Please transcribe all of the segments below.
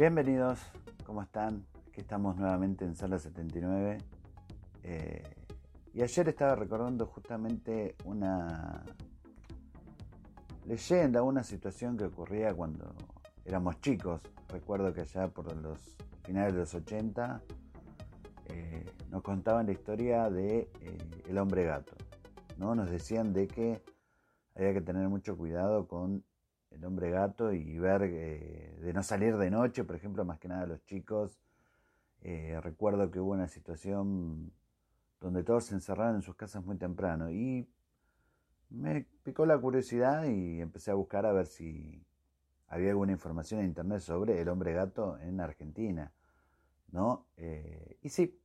Bienvenidos, ¿cómo están? Aquí estamos nuevamente en Sala 79. Eh, y ayer estaba recordando justamente una leyenda, una situación que ocurría cuando éramos chicos. Recuerdo que allá por los finales de los 80 eh, nos contaban la historia de eh, el hombre gato. ¿no? Nos decían de que había que tener mucho cuidado con el hombre gato y ver eh, de no salir de noche, por ejemplo, más que nada los chicos. Eh, recuerdo que hubo una situación donde todos se encerraron en sus casas muy temprano y me picó la curiosidad y empecé a buscar a ver si había alguna información en internet sobre el hombre gato en Argentina, ¿no? Eh, y sí,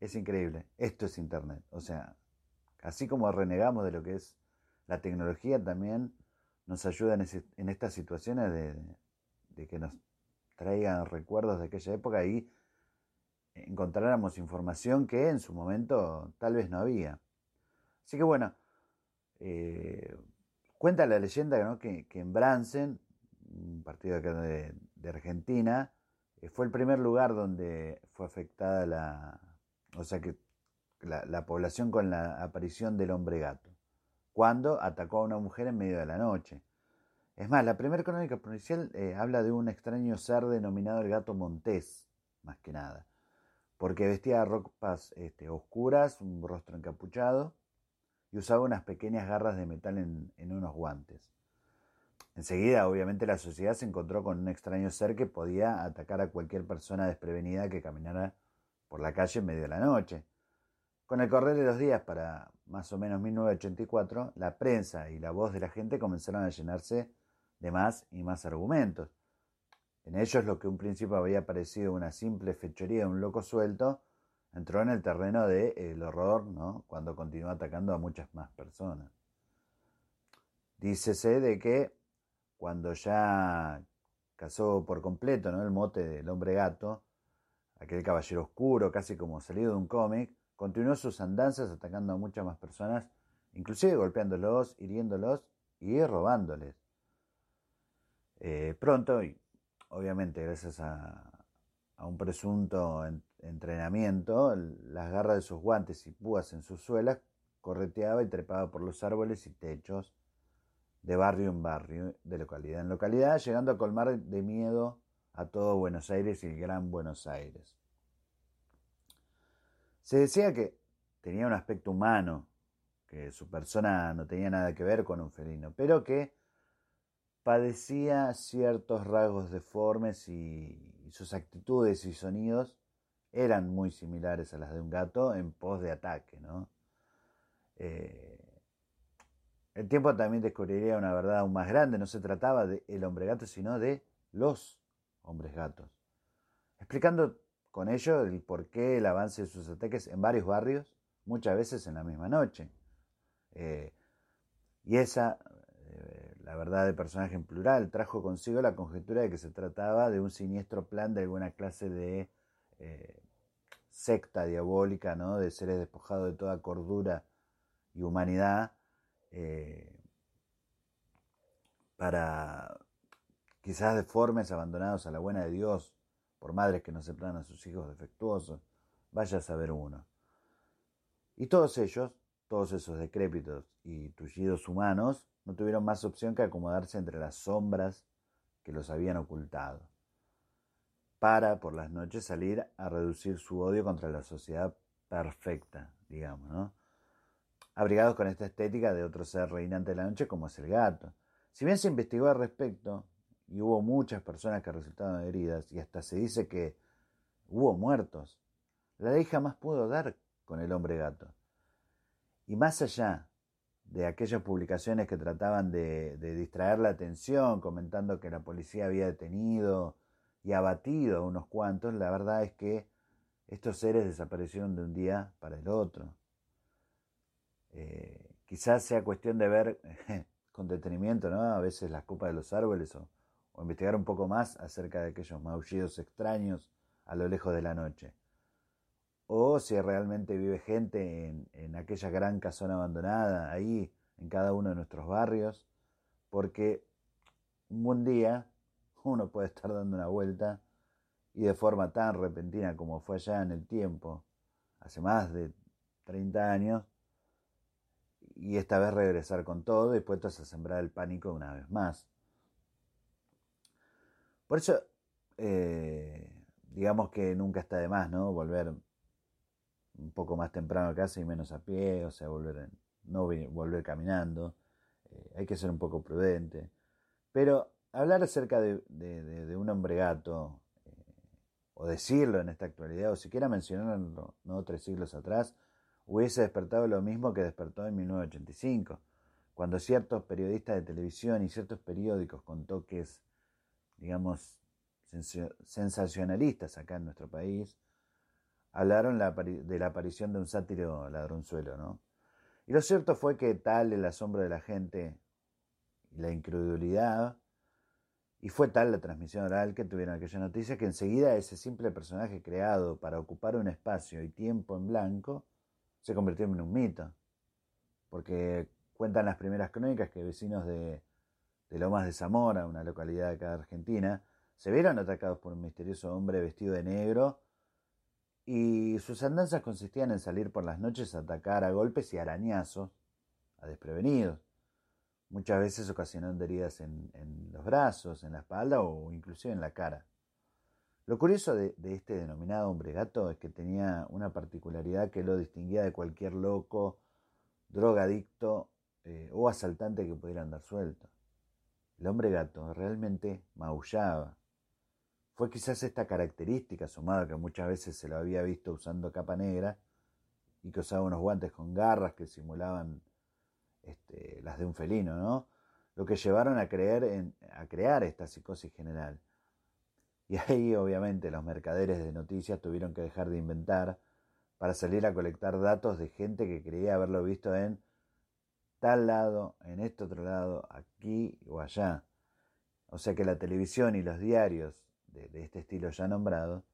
es increíble, esto es internet, o sea, así como renegamos de lo que es la tecnología, también nos ayuda en, en estas situaciones de, que nos traigan recuerdos de aquella época y encontráramos información que en su momento tal vez no había. Así que bueno, eh, cuenta la leyenda que, en Bransen, un partido de, de Argentina, eh, fue el primer lugar donde fue afectada la, o sea que la población con la aparición del hombre gato cuando atacó a una mujer en medio de la noche. Es más, la primera crónica policial eh, habla de un extraño ser denominado el gato montés, más que nada, porque vestía ropas este, oscuras, un rostro encapuchado y usaba unas pequeñas garras de metal en, en unos guantes. Enseguida, obviamente, la sociedad se encontró con un extraño ser que podía atacar a cualquier persona desprevenida que caminara por la calle en medio de la noche. Con el correr de los días, para más o menos 1984, la prensa y la voz de la gente comenzaron a llenarse de más y más argumentos. En ellos lo que un principio había parecido una simple fechoría de un loco suelto, entró en el terreno del de horror, ¿no? cuando continuó atacando a muchas más personas. Dícese de que cuando ya casó por completo ¿no? el mote del hombre gato, aquel caballero oscuro, casi como salido de un cómic, continuó sus andanzas atacando a muchas más personas, inclusive golpeándolos, hiriéndolos y robándoles. Eh, pronto, y obviamente gracias a, un presunto en, entrenamiento, las garras de sus guantes y púas en sus suelas correteaba y trepaba por los árboles y techos de barrio en barrio, de localidad en localidad, llegando a colmar de miedo a todo Buenos Aires y el Gran Buenos Aires. Se decía que tenía un aspecto humano, que su persona no tenía nada que ver con un felino, pero que padecía ciertos rasgos deformes y, sus actitudes y sonidos eran muy similares a las de un gato en pos de ataque. Eh, el tiempo también descubriría una verdad aún más grande, no se trataba de el hombre gato, sino de los hombres gatos, explicando con ello el porqué el avance de sus ataques en varios barrios, muchas veces en la misma noche. Eh, y esa la verdad de personaje en plural, trajo consigo la conjetura de que se trataba de un siniestro plan de alguna clase de eh, secta diabólica, ¿no? de seres despojados de toda cordura y humanidad, eh, para quizás deformes, abandonados a la buena de Dios, por madres que no aceptan a sus hijos defectuosos, vaya a saber uno. Y todos ellos, todos esos decrépitos y tullidos humanos, no tuvieron más opción que acomodarse entre las sombras que los habían ocultado, para por las noches salir a reducir su odio contra la sociedad perfecta, digamos, ¿no? Abrigados con esta estética de otro ser reinante de la noche como es el gato. Si bien se investigó al respecto, y hubo muchas personas que resultaron heridas, y hasta se dice que hubo muertos, la ley jamás pudo dar con el hombre gato. Y más allá de aquellas publicaciones que trataban de, distraer la atención, comentando que la policía había detenido y abatido a unos cuantos, la verdad es que estos seres desaparecieron de un día para el otro. Eh, quizás sea cuestión de ver con detenimiento, ¿no? A veces las copas de los árboles o, o investigar un poco más acerca de aquellos maullidos extraños a lo lejos de la noche o si realmente vive gente en, aquella gran casona abandonada, ahí en cada uno de nuestros barrios, porque un buen día uno puede estar dando una vuelta y de forma tan repentina como fue allá en el tiempo, hace más de 30 años, y esta vez regresar con todo y puestos a sembrar el pánico una vez más. Por eso, eh, digamos que nunca está de más, ¿no? Volver un poco más temprano a casa y menos a pie, o sea, volver, no volver caminando. Eh, hay que ser un poco prudente. Pero hablar acerca de, un hombre gato, eh, o decirlo en esta actualidad, o siquiera mencionarlo ¿no? tres siglos atrás, hubiese despertado lo mismo que despertó en 1985, cuando ciertos periodistas de televisión y ciertos periódicos con toques, digamos, sensacionalistas acá en nuestro país, hablaron de la aparición de un sátiro ladronzuelo, ¿no? Y lo cierto fue que tal el asombro de la gente y la incredulidad, y fue tal la transmisión oral que tuvieron aquella noticia que enseguida ese simple personaje creado para ocupar un espacio y tiempo en blanco se convirtió en un mito. Porque cuentan las primeras crónicas que vecinos de, de Lomas de Zamora, una localidad de acá de Argentina, se vieron atacados por un misterioso hombre vestido de negro y sus andanzas consistían en salir por las noches a atacar a golpes y arañazos a desprevenidos, muchas veces ocasionando heridas en, los brazos, en la espalda o inclusive en la cara. Lo curioso de, este denominado hombre gato es que tenía una particularidad que lo distinguía de cualquier loco, drogadicto eh, o asaltante que pudiera andar suelto. El hombre gato realmente maullaba, fue quizás esta característica, sumada que muchas veces se lo había visto usando capa negra y que usaba unos guantes con garras que simulaban este, las de un felino, ¿no? Lo que llevaron a, creer en, a crear esta psicosis general. Y ahí obviamente los mercaderes de noticias tuvieron que dejar de inventar para salir a colectar datos de gente que creía haberlo visto en tal lado, en este otro lado, aquí o allá. O sea que la televisión y los diarios de, este estilo ya nombrado,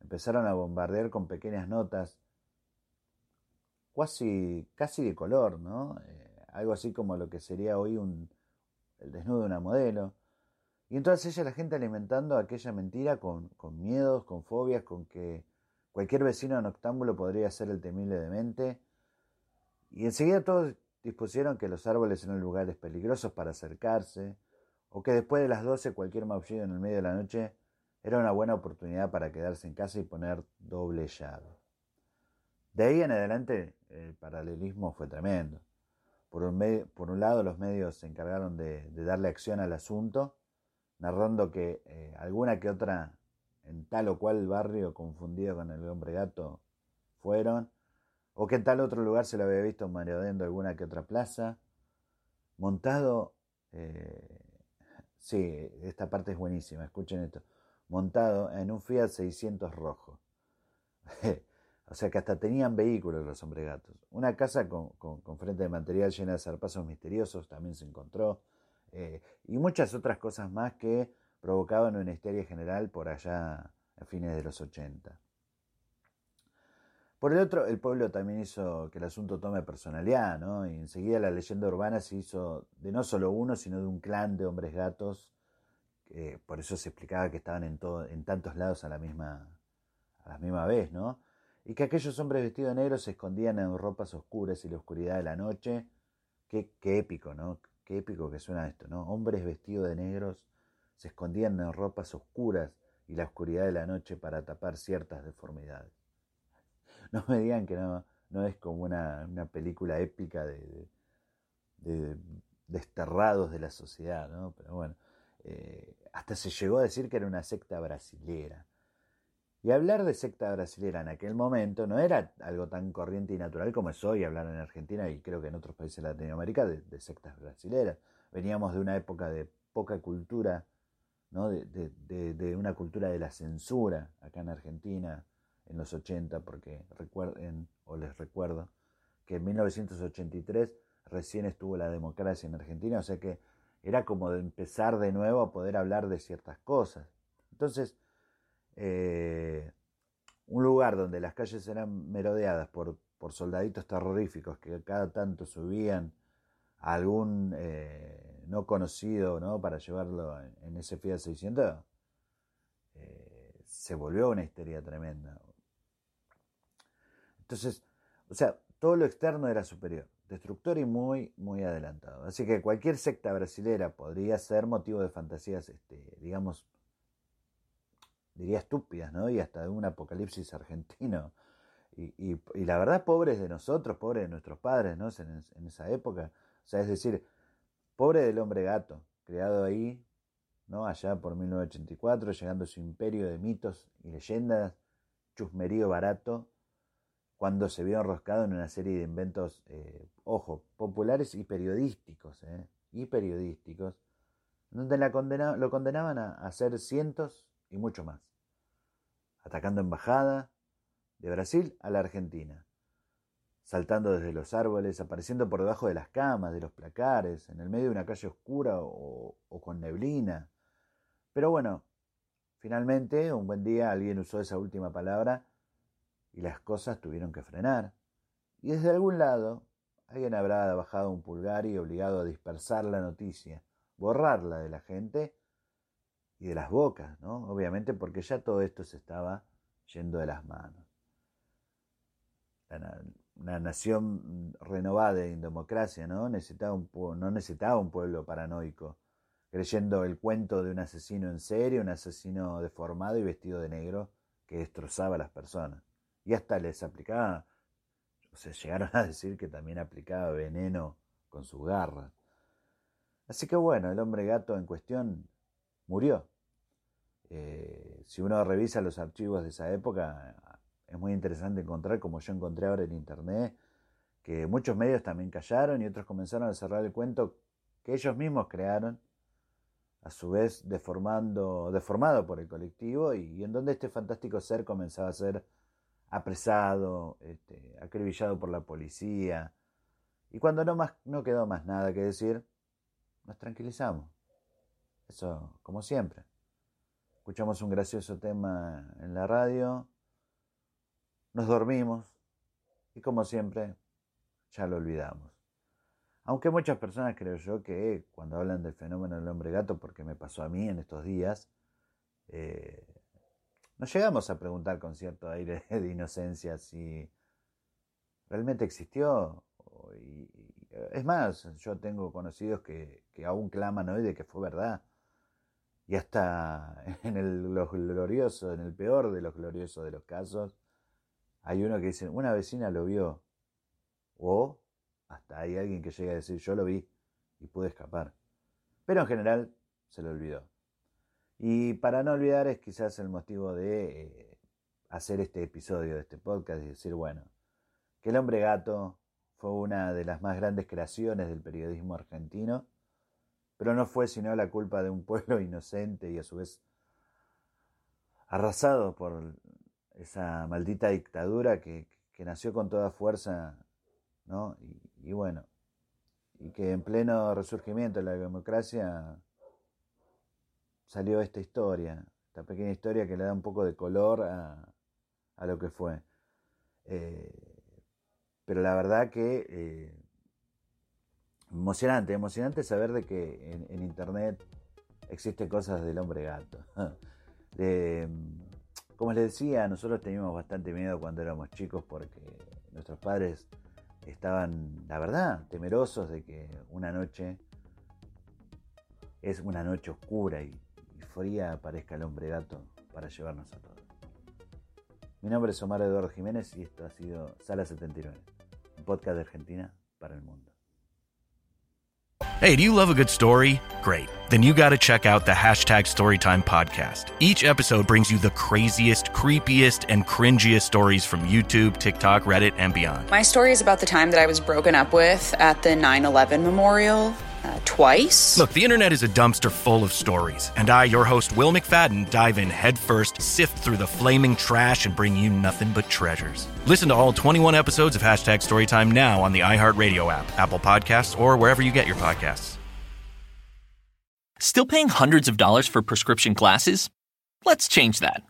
empezaron a bombardear con pequeñas notas casi, casi de color, ¿no? Eh, algo así como lo que sería hoy un, el desnudo de una modelo. Y entonces ella la gente alimentando aquella mentira con, miedos, con fobias, con que cualquier vecino noctámbulo podría ser el temible demente. Y enseguida todos dispusieron que los árboles eran lugares peligrosos para acercarse, o que después de las doce cualquier maullido en el medio de la noche era una buena oportunidad para quedarse en casa y poner doble llave. De ahí en adelante el paralelismo fue tremendo. Por un, por un lado los medios se encargaron de, darle acción al asunto, narrando que eh, alguna que otra en tal o cual barrio confundido con el hombre gato fueron, o que en tal otro lugar se lo había visto mareodeando alguna que otra plaza, montado, eh, sí, esta parte es buenísima, escuchen esto, montado en un Fiat 600 rojo. o sea que hasta tenían vehículos los hombregatos. Una casa con, frente de material llena de zarpazos misteriosos también se encontró. eh, y muchas otras cosas más que provocaban una histeria general por allá a fines de los 80. Por el otro, el pueblo también hizo que el asunto tome personalidad, ¿no? Y enseguida la leyenda urbana se hizo de no solo uno, sino de un clan de hombres gatos. por eso se explicaba que estaban en, todo, en tantos lados a la, misma, a la misma vez, ¿no? Y que aquellos hombres vestidos de negro se escondían en ropas oscuras y la oscuridad de la noche. Qué, qué épico, ¿no? Qué épico que suena esto, ¿no? Hombres vestidos de negros se escondían en ropas oscuras y la oscuridad de la noche para tapar ciertas deformidades. No me digan que no, no es como una, película épica de, de, desterrados de la sociedad, ¿no? Pero bueno, eh, hasta se llegó a decir que era una secta brasilera. Y hablar de secta brasilera en aquel momento no era algo tan corriente y natural como es hoy hablar en Argentina y creo que en otros países de Latinoamérica de, sectas brasileras. Veníamos de una época de poca cultura, ¿no? de, de, una cultura de la censura acá en Argentina, en los 80, porque recuerden, o les recuerdo, que en 1983 recién estuvo la democracia en Argentina, o sea que era como de empezar de nuevo a poder hablar de ciertas cosas. Entonces, eh, un lugar donde las calles eran merodeadas por, soldaditos terroríficos que cada tanto subían a algún eh, no conocido ¿no? para llevarlo en, ese Fiat 600, eh, se volvió una histeria tremenda. Entonces, o sea, todo lo externo era superior, destructor y muy, muy adelantado. Así que cualquier secta brasilera podría ser motivo de fantasías, este, digamos, diría estúpidas, ¿no? Y hasta de un apocalipsis argentino. Y, la verdad, pobres de nosotros, pobres de nuestros padres, ¿no? En, en, esa época. O sea, es decir, pobre del hombre gato, creado ahí, ¿no? Allá por 1984, llegando a su imperio de mitos y leyendas, chusmerío barato, cuando se vio enroscado en una serie de inventos, eh, ojo, populares y periodísticos, eh, y periodísticos, donde la lo condenaban a, hacer cientos y mucho más, atacando embajada de Brasil a la Argentina, saltando desde los árboles, apareciendo por debajo de las camas, de los placares, en el medio de una calle oscura o con neblina. Pero bueno, finalmente, un buen día alguien usó esa última palabra y las cosas tuvieron que frenar. Y desde algún lado alguien habrá bajado un pulgar y obligado a dispersar la noticia, borrarla de la gente y de las bocas, ¿no? Obviamente porque ya todo esto se estaba yendo de las manos. Una nación renovada en democracia, ¿no? Necesitaba un, no necesitaba un pueblo paranoico, creyendo el cuento de un asesino en serio, un asesino deformado y vestido de negro que destrozaba a las personas y hasta les aplicaba, o sea, llegaron a decir que también aplicaba veneno con su garra. Así que bueno, el hombre gato en cuestión murió. Eh, si uno revisa los archivos de esa época, es muy interesante encontrar, como yo encontré ahora en internet, que muchos medios también callaron y otros comenzaron a cerrar el cuento que ellos mismos crearon, a su vez deformando, deformado por el colectivo, y en donde este fantástico ser comenzaba a ser apresado, este, acribillado por la policía. Y cuando no, más, no quedó más nada que decir, nos tranquilizamos. Eso, como siempre. Escuchamos un gracioso tema en la radio, nos dormimos y como siempre, ya lo olvidamos. Aunque muchas personas creo yo que cuando hablan del fenómeno del hombre gato, porque me pasó a mí en estos días, eh, nos llegamos a preguntar con cierto aire de inocencia si realmente existió. es más, yo tengo conocidos que, aún claman hoy de que fue verdad. Y hasta en el, lo glorioso, en el peor de los gloriosos de los casos, hay uno que dice, una vecina lo vio. O hasta hay alguien que llega a decir, yo lo vi y pude escapar. Pero en general se lo olvidó. Y para no olvidar es quizás el motivo de eh, hacer este episodio de este podcast y decir, bueno, que el hombre gato fue una de las más grandes creaciones del periodismo argentino, pero no fue sino la culpa de un pueblo inocente y a su vez arrasado por esa maldita dictadura que, nació con toda fuerza, ¿no? Y, bueno, y que en pleno resurgimiento de la democracia salió esta historia, esta pequeña historia que le da un poco de color a, a lo que fue. Eh, pero la verdad que eh, emocionante, emocionante saber de que en, internet existen cosas del hombre gato. Como les decía, nosotros teníamos bastante miedo cuando éramos chicos porque nuestros padres estaban, la verdad, temerosos de que una noche es una noche oscura y, y fría aparezca el hombre gato para llevarnos a todos. Mi nombre es Omar Eduardo Jiménez y esto ha sido Sala 79, un podcast de Argentina para el mundo. Hey, do you love a good story? Great. Then you got to check out the hashtag Storytime podcast. Each episode brings you the craziest, creepiest, and cringiest stories from YouTube, TikTok, Reddit, and beyond. My story is about the time that I was broken up with at the 9 11 memorial. Uh, twice. Look, the internet is a dumpster full of stories, and I, your host, Will McFadden, dive in headfirst, sift through the flaming trash, and bring you nothing but treasures. Listen to all 21 episodes of Hashtag Storytime now on the iHeartRadio app, Apple Podcasts, or wherever you get your podcasts. Still paying hundreds of dollars for prescription glasses? Let's change that.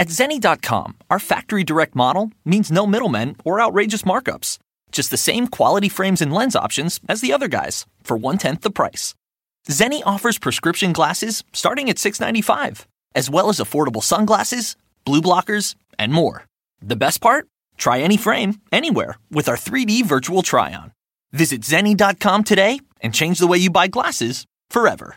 At Zenni.com, our factory direct model means no middlemen or outrageous markups. Just the same quality frames and lens options as the other guys for one tenth the price. Zenni offers prescription glasses starting at $6.95, as well as affordable sunglasses, blue blockers, and more. The best part? Try any frame, anywhere, with our 3D virtual try on. Visit Zenni.com today and change the way you buy glasses forever.